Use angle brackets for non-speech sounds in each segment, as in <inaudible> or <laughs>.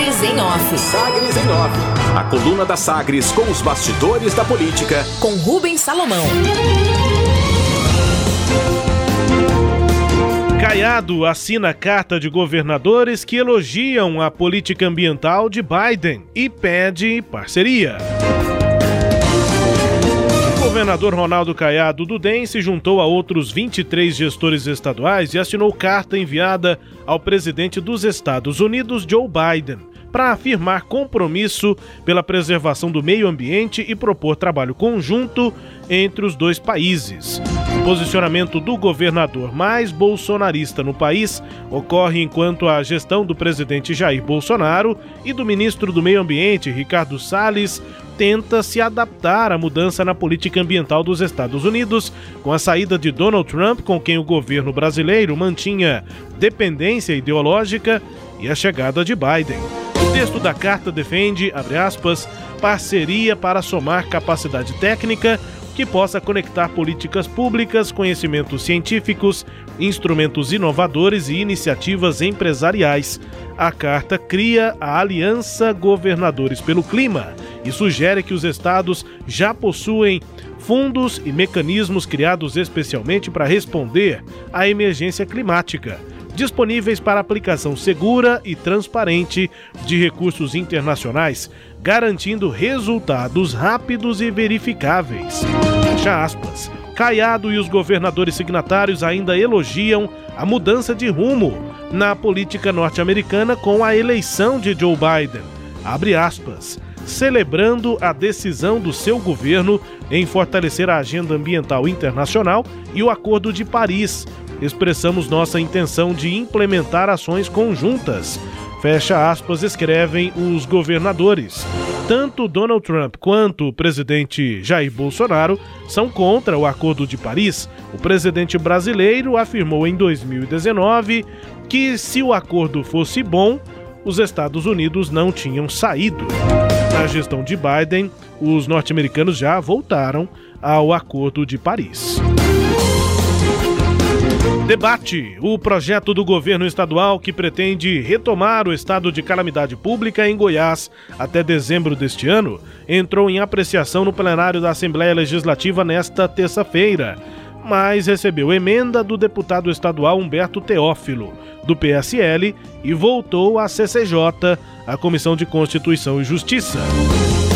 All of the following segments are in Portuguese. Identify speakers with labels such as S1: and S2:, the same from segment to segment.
S1: Sagres em Off.
S2: Sagres em Off. A coluna da Sagres com os bastidores da política.
S1: Com Rubens Salomão.
S3: Caiado assina carta de governadores que elogiam a política ambiental de Biden e pede parceria. O governador Ronaldo Caiado do DEM se juntou a outros 23 gestores estaduais e assinou carta enviada ao presidente dos Estados Unidos, Joe Biden, para afirmar compromisso pela preservação do meio ambiente e propor trabalho conjunto entre os dois países. O posicionamento do governador mais bolsonarista no país ocorre enquanto a gestão do presidente Jair Bolsonaro e do ministro do Meio Ambiente, Ricardo Salles, tenta se adaptar à mudança na política ambiental dos Estados Unidos, com a saída de Donald Trump, com quem o governo brasileiro mantinha dependência ideológica, e a chegada de Biden. O texto da carta defende, abre aspas, parceria para somar capacidade técnica que possa conectar políticas públicas, conhecimentos científicos, instrumentos inovadores e iniciativas empresariais. A carta cria a Aliança Governadores pelo Clima e sugere que os estados já possuem fundos e mecanismos criados especialmente para responder à emergência climática disponíveis para aplicação segura e transparente de recursos internacionais, garantindo resultados rápidos e verificáveis. Fecha aspas. Caiado e os governadores signatários ainda elogiam a mudança de rumo na política norte-americana com a eleição de Joe Biden. Abre aspas. Celebrando a decisão do seu governo em fortalecer a agenda ambiental internacional e o Acordo de Paris, expressamos nossa intenção de implementar ações conjuntas. Fecha aspas, escrevem os governadores. Tanto Donald Trump quanto o presidente Jair Bolsonaro são contra o Acordo de Paris. O presidente brasileiro afirmou em 2019 que, se o acordo fosse bom, os Estados Unidos não tinham saído. Na gestão de Biden, os norte-americanos já voltaram ao Acordo de Paris. Debate: o projeto do governo estadual que pretende retomar o estado de calamidade pública em Goiás até dezembro deste ano entrou em apreciação no plenário da Assembleia Legislativa nesta terça-feira, mas recebeu emenda do deputado estadual Humberto Teófilo, do PSL, e voltou à CCJ, a Comissão de Constituição e Justiça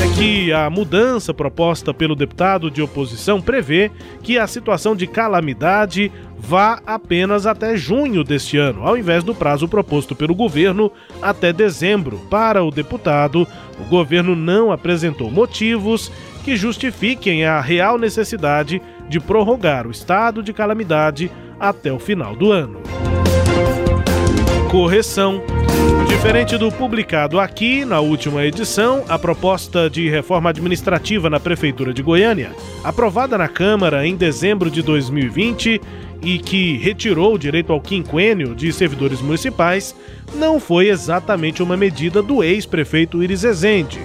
S3: é que a mudança proposta pelo deputado de oposição prevê que a situação de calamidade vá apenas até junho deste ano, ao invés do prazo proposto pelo governo até dezembro. Para o deputado, o governo não apresentou motivos que justifiquem a real necessidade de prorrogar o estado de calamidade até o final do ano. Correção. Diferente do publicado aqui na última edição, a proposta de reforma administrativa na Prefeitura de Goiânia, aprovada na Câmara em dezembro de 2020, e que retirou o direito ao quinquênio de servidores municipais, não foi exatamente uma medida do ex-prefeito Iris Rezende.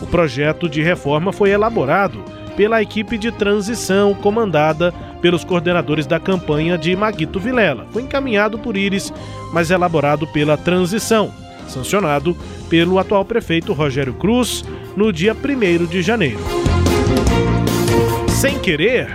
S3: O projeto de reforma foi elaborado pela equipe de transição comandada pelos coordenadores da campanha de Maguito Vilela. Foi encaminhado por Iris, mas elaborado pela transição, sancionado pelo atual prefeito Rogério Cruz no dia 1 de janeiro. Sem querer,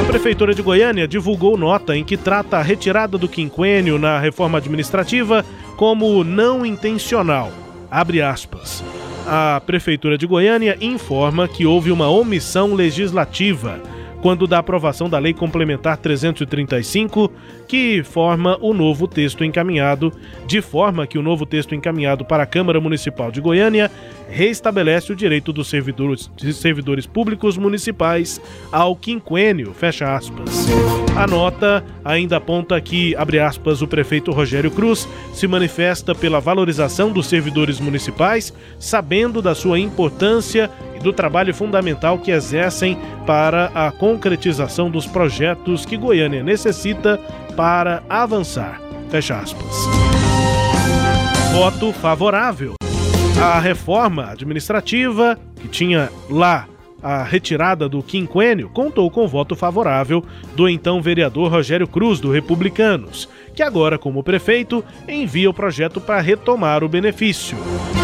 S3: a Prefeitura de Goiânia divulgou nota em que trata a retirada do quinquênio na reforma administrativa como não intencional. Abre aspas. A Prefeitura de Goiânia informa que houve uma omissão legislativa quando da aprovação da Lei Complementar 335, que forma o novo texto encaminhado, de forma que o novo texto encaminhado para a Câmara Municipal de Goiânia reestabelece o direito dos servidores, servidores públicos municipais ao quinquênio, fecha aspas. A nota ainda aponta que, abre aspas, o prefeito Rogério Cruz se manifesta pela valorização dos servidores municipais, sabendo da sua importância e do trabalho fundamental que exercem para a concretização dos projetos que Goiânia necessita para avançar. Fecha aspas. Voto favorável. A reforma administrativa, que tinha lá a retirada do quinquênio, contou com voto favorável do então vereador Rogério Cruz, do Republicanos, que agora, como prefeito, envia o projeto para retomar o benefício.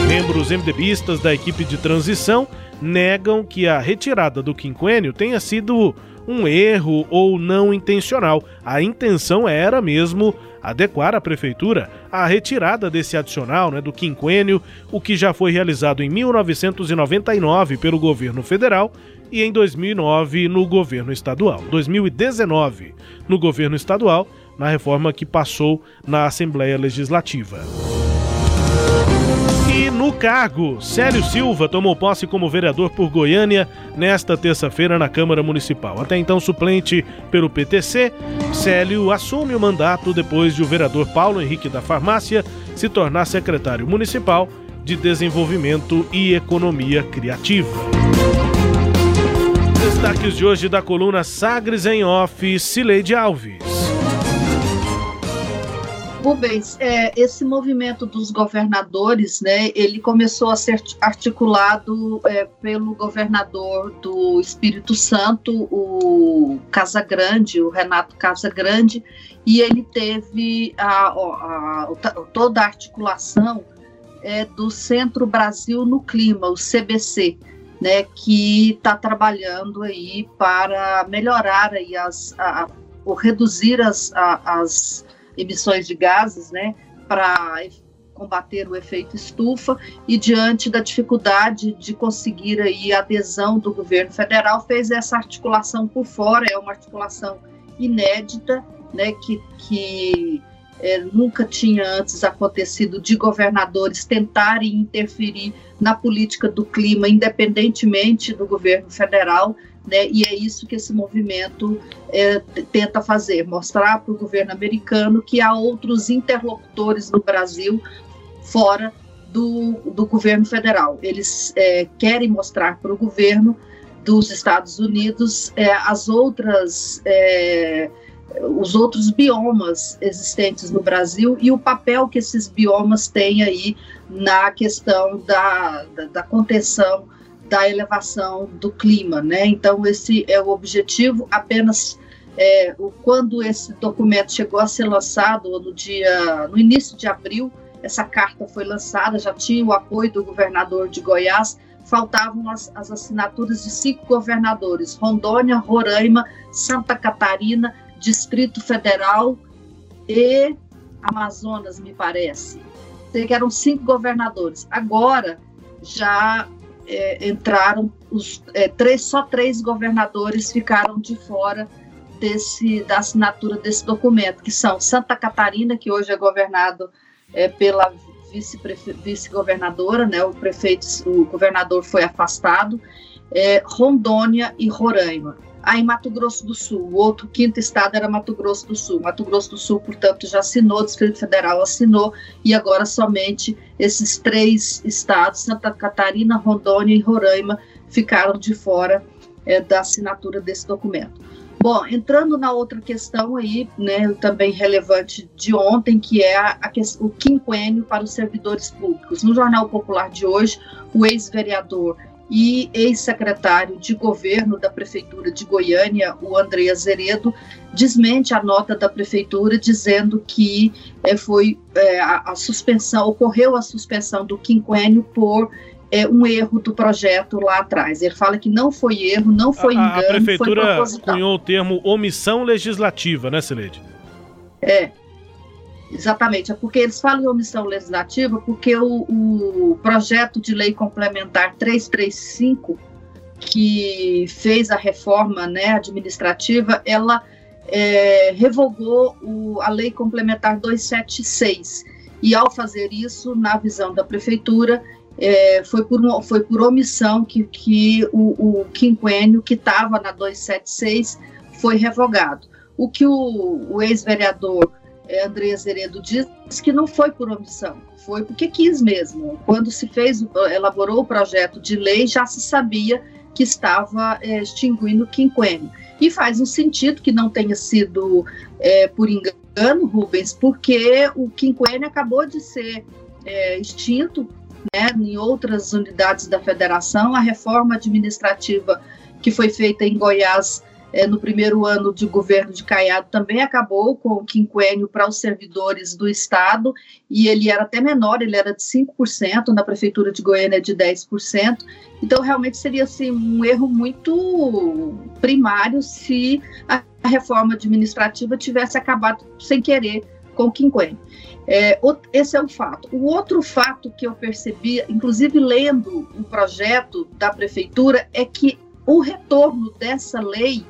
S3: Membros MDBistas da equipe de transição negam que a retirada do quinquênio tenha sido um erro ou não intencional. A intenção era mesmo adequar a prefeitura à retirada desse adicional né, do quinquênio, o que já foi realizado em 1999 pelo governo federal e em 2009 no governo estadual. 2019 no governo estadual, na reforma que passou na Assembleia Legislativa. E no cargo, Célio Silva tomou posse como vereador por Goiânia nesta terça-feira na Câmara Municipal. Até então suplente pelo PTC, Célio assume o mandato depois de o vereador Paulo Henrique da Farmácia se tornar secretário municipal de Desenvolvimento e Economia Criativa. Destaques de hoje da coluna Sagres em Off, Cileide Alves.
S4: Rubens, é, esse movimento dos governadores, né, ele começou a ser articulado é, pelo governador do Espírito Santo, o Casagrande, o Renato Casagrande, e ele teve a, a, a, toda a articulação é, do Centro Brasil no Clima, o CBC, né, que está trabalhando aí para melhorar aí as, ou reduzir as, as emissões de gases, né, para combater o efeito estufa e diante da dificuldade de conseguir aí a adesão do governo federal fez essa articulação por fora, é uma articulação inédita, né, que, que é, nunca tinha antes acontecido de governadores tentarem interferir na política do clima, independentemente do governo federal, né? E é isso que esse movimento é, tenta fazer, mostrar para o governo americano que há outros interlocutores no Brasil fora do, do governo federal. Eles é, querem mostrar para o governo dos Estados Unidos é, as outras é, os outros biomas existentes no Brasil e o papel que esses biomas têm aí na questão da, da, da contenção da elevação do clima, né? Então esse é o objetivo. Apenas é, quando esse documento chegou a ser lançado no dia, no início de abril, essa carta foi lançada, já tinha o apoio do governador de Goiás. Faltavam as, as assinaturas de cinco governadores: Rondônia, Roraima, Santa Catarina, Distrito Federal e Amazonas, me parece. Que eram cinco governadores. Agora já é, entraram os é, três, só três governadores ficaram de fora desse da assinatura desse documento, que são Santa Catarina, que hoje é governado é, pela vice-governadora, né? O prefeito, o governador foi afastado, é, Rondônia e Roraima. Aí Mato Grosso do Sul, o outro quinto estado era Mato Grosso do Sul. Mato Grosso do Sul, portanto, já assinou, o Distrito Federal assinou, e agora somente esses três estados, Santa Catarina, Rondônia e Roraima, ficaram de fora é, da assinatura desse documento. Bom, entrando na outra questão aí, né, também relevante de ontem, que é a, a, o quinquênio para os servidores públicos. No Jornal Popular de hoje, o ex-vereador e ex-secretário de governo da Prefeitura de Goiânia, o André Azeredo, desmente a nota da Prefeitura dizendo que é, foi é, a, a, suspensão, ocorreu a suspensão do quinquênio por é, um erro do projeto lá atrás. Ele fala que não foi erro, não foi engano,
S3: a, a Prefeitura cunhou o termo omissão legislativa, né, Celede?
S4: É, Exatamente, é porque eles falam em omissão legislativa porque o, o projeto de lei complementar 335, que fez a reforma né, administrativa, ela é, revogou o, a lei complementar 276. E ao fazer isso, na visão da prefeitura, é, foi, por, foi por omissão que, que o, o quinquênio que estava na 276 foi revogado. O que o, o ex-vereador André Zeredo diz que não foi por omissão, foi porque quis mesmo. Quando se fez, elaborou o projeto de lei, já se sabia que estava é, extinguindo o quinquênio. E faz um sentido que não tenha sido é, por engano, Rubens, porque o quinquênio acabou de ser é, extinto né, em outras unidades da federação. A reforma administrativa que foi feita em Goiás é, no primeiro ano de governo de Caiado também acabou com o quinquênio para os servidores do Estado, e ele era até menor, ele era de 5%, na Prefeitura de Goiânia de 10%. Então, realmente seria assim, um erro muito primário se a reforma administrativa tivesse acabado sem querer com o quinquênio. É, esse é um fato. O outro fato que eu percebi, inclusive lendo o projeto da prefeitura, é que o retorno dessa lei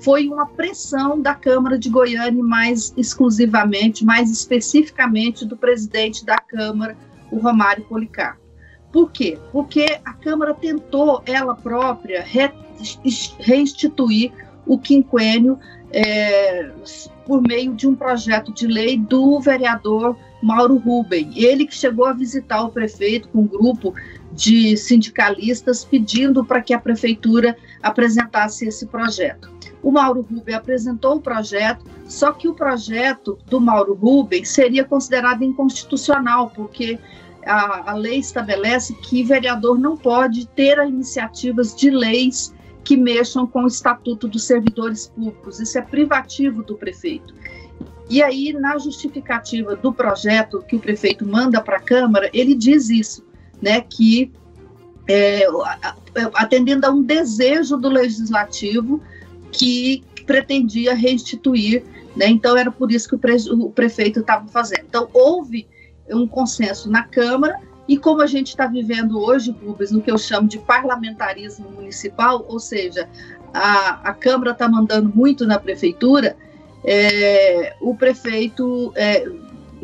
S4: foi uma pressão da Câmara de Goiânia, mais exclusivamente, mais especificamente do presidente da Câmara, o Romário Policarpo. Por quê? Porque a Câmara tentou, ela própria, re, reinstituir o quinquênio é, por meio de um projeto de lei do vereador Mauro Ruben. Ele que chegou a visitar o prefeito com um grupo de sindicalistas pedindo para que a prefeitura apresentasse esse projeto. O Mauro Ruben apresentou o projeto, só que o projeto do Mauro Ruben seria considerado inconstitucional, porque a, a lei estabelece que vereador não pode ter iniciativas de leis que mexam com o Estatuto dos Servidores Públicos. Isso é privativo do prefeito. E aí, na justificativa do projeto que o prefeito manda para a Câmara, ele diz isso, né, que é, atendendo a um desejo do legislativo que pretendia restituir, né, então era por isso que o, pre, o prefeito estava fazendo. Então, houve um consenso na Câmara, e como a gente está vivendo hoje, Rubens, no que eu chamo de parlamentarismo municipal, ou seja, a, a Câmara está mandando muito na prefeitura, é, o prefeito é,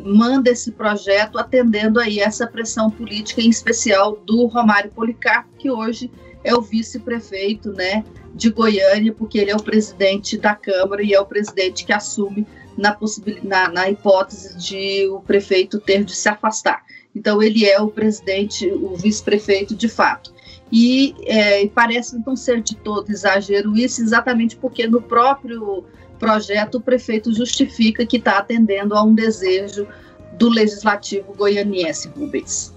S4: manda esse projeto atendendo aí essa pressão política, em especial do Romário Policarpo, que hoje é o vice-prefeito né, de Goiânia, porque ele é o presidente da Câmara e é o presidente que assume na, na, na hipótese de o prefeito ter de se afastar. Então, ele é o presidente, o vice-prefeito de fato. E é, parece então ser de todo exagero isso, exatamente porque no próprio projeto o prefeito justifica que está atendendo a um desejo do legislativo goianiense, Rubens.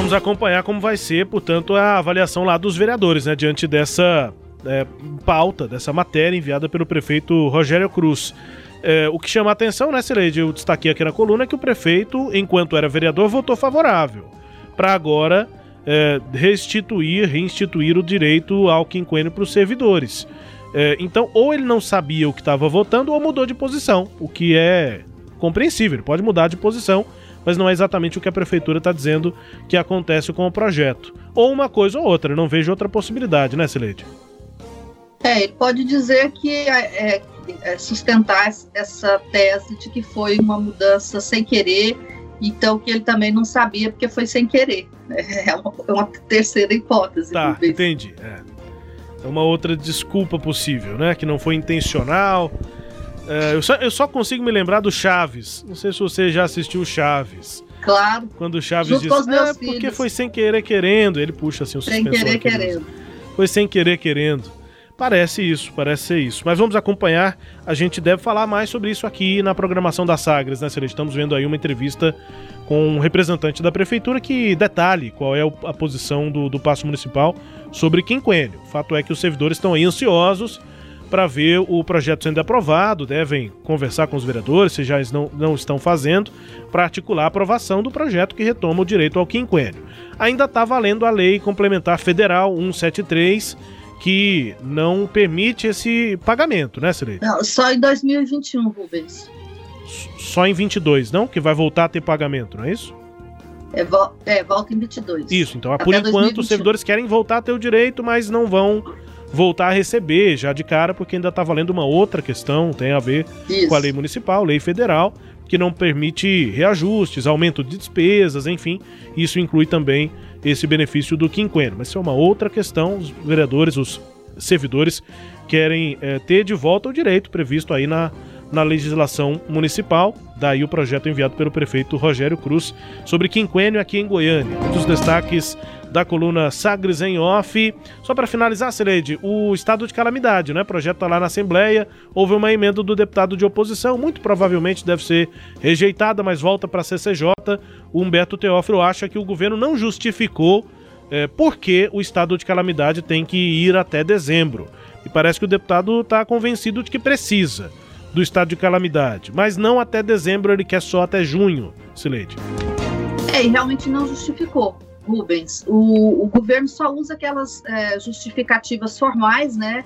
S3: Vamos acompanhar como vai ser, portanto, a avaliação lá dos vereadores, né, diante dessa é, pauta, dessa matéria enviada pelo prefeito Rogério Cruz. É, o que chama a atenção, né, Cileide, eu destaquei aqui na coluna, é que o prefeito, enquanto era vereador, votou favorável. Para agora é, restituir, reinstituir o direito ao quinquênio para os servidores. É, então, ou ele não sabia o que estava votando, ou mudou de posição, o que é compreensível. Ele pode mudar de posição, mas não é exatamente o que a prefeitura está dizendo que acontece com o projeto. Ou uma coisa ou outra, não vejo outra possibilidade, né, Sileide?
S4: É, ele pode dizer que é, é é, sustentar essa tese de que foi uma mudança sem querer, então que ele também não sabia porque foi sem querer. Né? <laughs> É uma, é uma terceira hipótese.
S3: Tá, entendi. É. é. uma outra desculpa possível, né? Que não foi intencional. É, eu, só, eu só consigo me lembrar do Chaves. Não sei se você já assistiu Chaves.
S4: Claro.
S3: Quando o Chaves diz, é porque foi sem querer querendo. Ele puxa assim o
S4: Sem querer querendo.
S3: Foi sem querer querendo. Parece isso, parece ser isso. Mas vamos acompanhar. A gente deve falar mais sobre isso aqui na programação da Sagres, né, Celeste? Estamos vendo aí uma entrevista com um representante da prefeitura que detalhe qual é a posição do, do passo municipal sobre quinquênio. O fato é que os servidores estão aí ansiosos para ver o projeto sendo aprovado, devem conversar com os vereadores, se já não, não estão fazendo, para articular a aprovação do projeto que retoma o direito ao quinquênio. Ainda está valendo a lei complementar federal 173 que não permite esse pagamento, né, Cirei?
S4: Não, só em 2021, Rubens.
S3: Só em 22, não? Que vai voltar a ter pagamento, não é isso?
S4: É, vo é volta em 22.
S3: Isso, então por enquanto 2021. os servidores querem voltar a ter o direito, mas não vão voltar a receber já de cara, porque ainda está valendo uma outra questão, tem a ver isso. com a lei municipal, lei federal, que não permite reajustes, aumento de despesas, enfim. Isso inclui também esse benefício do quinquênio. Mas isso é uma outra questão. Os vereadores, os servidores querem é, ter de volta o direito previsto aí na, na legislação municipal. Daí o projeto enviado pelo prefeito Rogério Cruz sobre quinquênio aqui em Goiânia. Um dos destaques da coluna Sagres em Off. Só para finalizar, Celede, o estado de calamidade, né? O projeto está lá na Assembleia. Houve uma emenda do deputado de oposição, muito provavelmente deve ser rejeitada, mas volta para a CCJ. O Humberto Teófilo acha que o governo não justificou é, por que o estado de calamidade tem que ir até dezembro. E parece que o deputado está convencido de que precisa do estado de calamidade, mas não até dezembro, ele quer só até junho, Sileide.
S4: É, e realmente não justificou, Rubens. O, o governo só usa aquelas é, justificativas formais, né,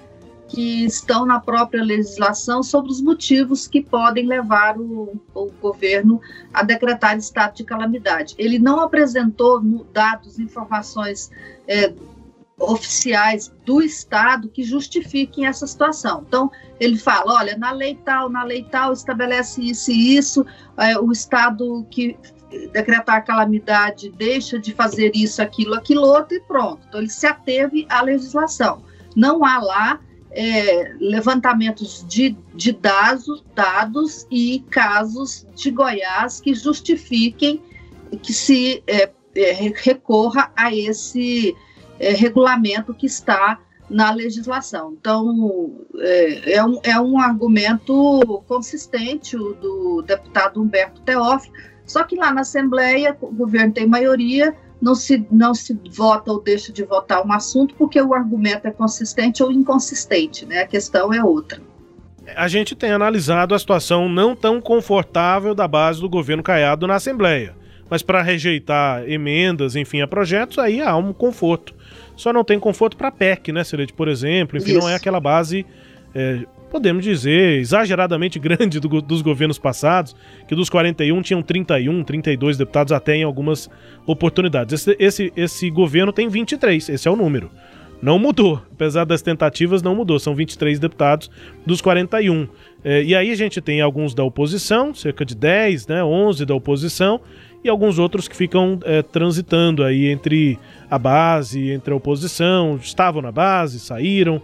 S4: que estão na própria legislação sobre os motivos que podem levar o, o governo a decretar estado de calamidade. Ele não apresentou dados, informações é, oficiais do Estado que justifiquem essa situação. Então, ele fala: olha, na lei tal, na lei tal estabelece isso e isso, é, o Estado que decretar calamidade deixa de fazer isso, aquilo, aquilo outro e pronto. Então, ele se ateve à legislação. Não há lá é, levantamentos de, de dados, dados e casos de Goiás que justifiquem que se é, é, recorra a esse é, regulamento que está na legislação. Então, é, é, um, é um argumento consistente o do deputado Humberto Teófilo, só que lá na Assembleia o governo tem maioria, não se, não se vota ou deixa de votar um assunto porque o argumento é consistente ou inconsistente, né? A questão é outra.
S3: A gente tem analisado a situação não tão confortável da base do governo Caiado na Assembleia. Mas para rejeitar emendas, enfim, a projetos, aí há um conforto. Só não tem conforto para a PEC, né, Celede, por exemplo. Enfim, Isso. não é aquela base é, podemos dizer, exageradamente <laughs> grande do, dos governos passados, que dos 41 tinham 31, 32 deputados até em algumas oportunidades. Esse, esse, esse governo tem 23, esse é o número. Não mudou, apesar das tentativas, não mudou. São 23 deputados dos 41. É, e aí a gente tem alguns da oposição, cerca de 10, né, 11 da oposição, e alguns outros que ficam é, transitando aí entre a base, entre a oposição, estavam na base, saíram.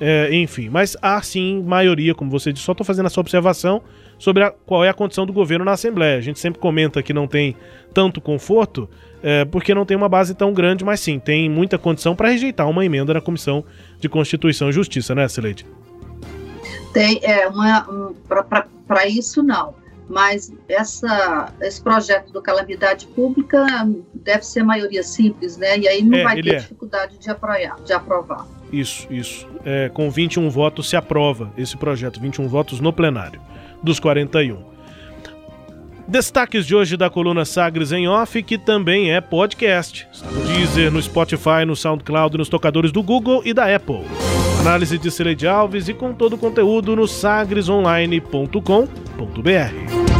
S3: É, enfim, mas há sim maioria, como você disse, só estou fazendo essa observação sobre a, qual é a condição do governo na Assembleia. A gente sempre comenta que não tem tanto conforto, é, porque não tem uma base tão grande, mas sim, tem muita condição para rejeitar uma emenda na Comissão de Constituição e Justiça, né, Celede?
S4: Tem, é, uma, um, para isso não. Mas essa, esse projeto do Calamidade Pública deve ser maioria simples, né? E aí não é, vai ter é. dificuldade de aprovar. De aprovar.
S3: Isso, isso. É, com 21 votos se aprova esse projeto, 21 votos no plenário, dos 41. Destaques de hoje da coluna Sagres em Off, que também é podcast. Está no Deezer, no Spotify, no SoundCloud, nos tocadores do Google e da Apple. Análise de Celede Alves e com todo o conteúdo no sagresonline.com.br.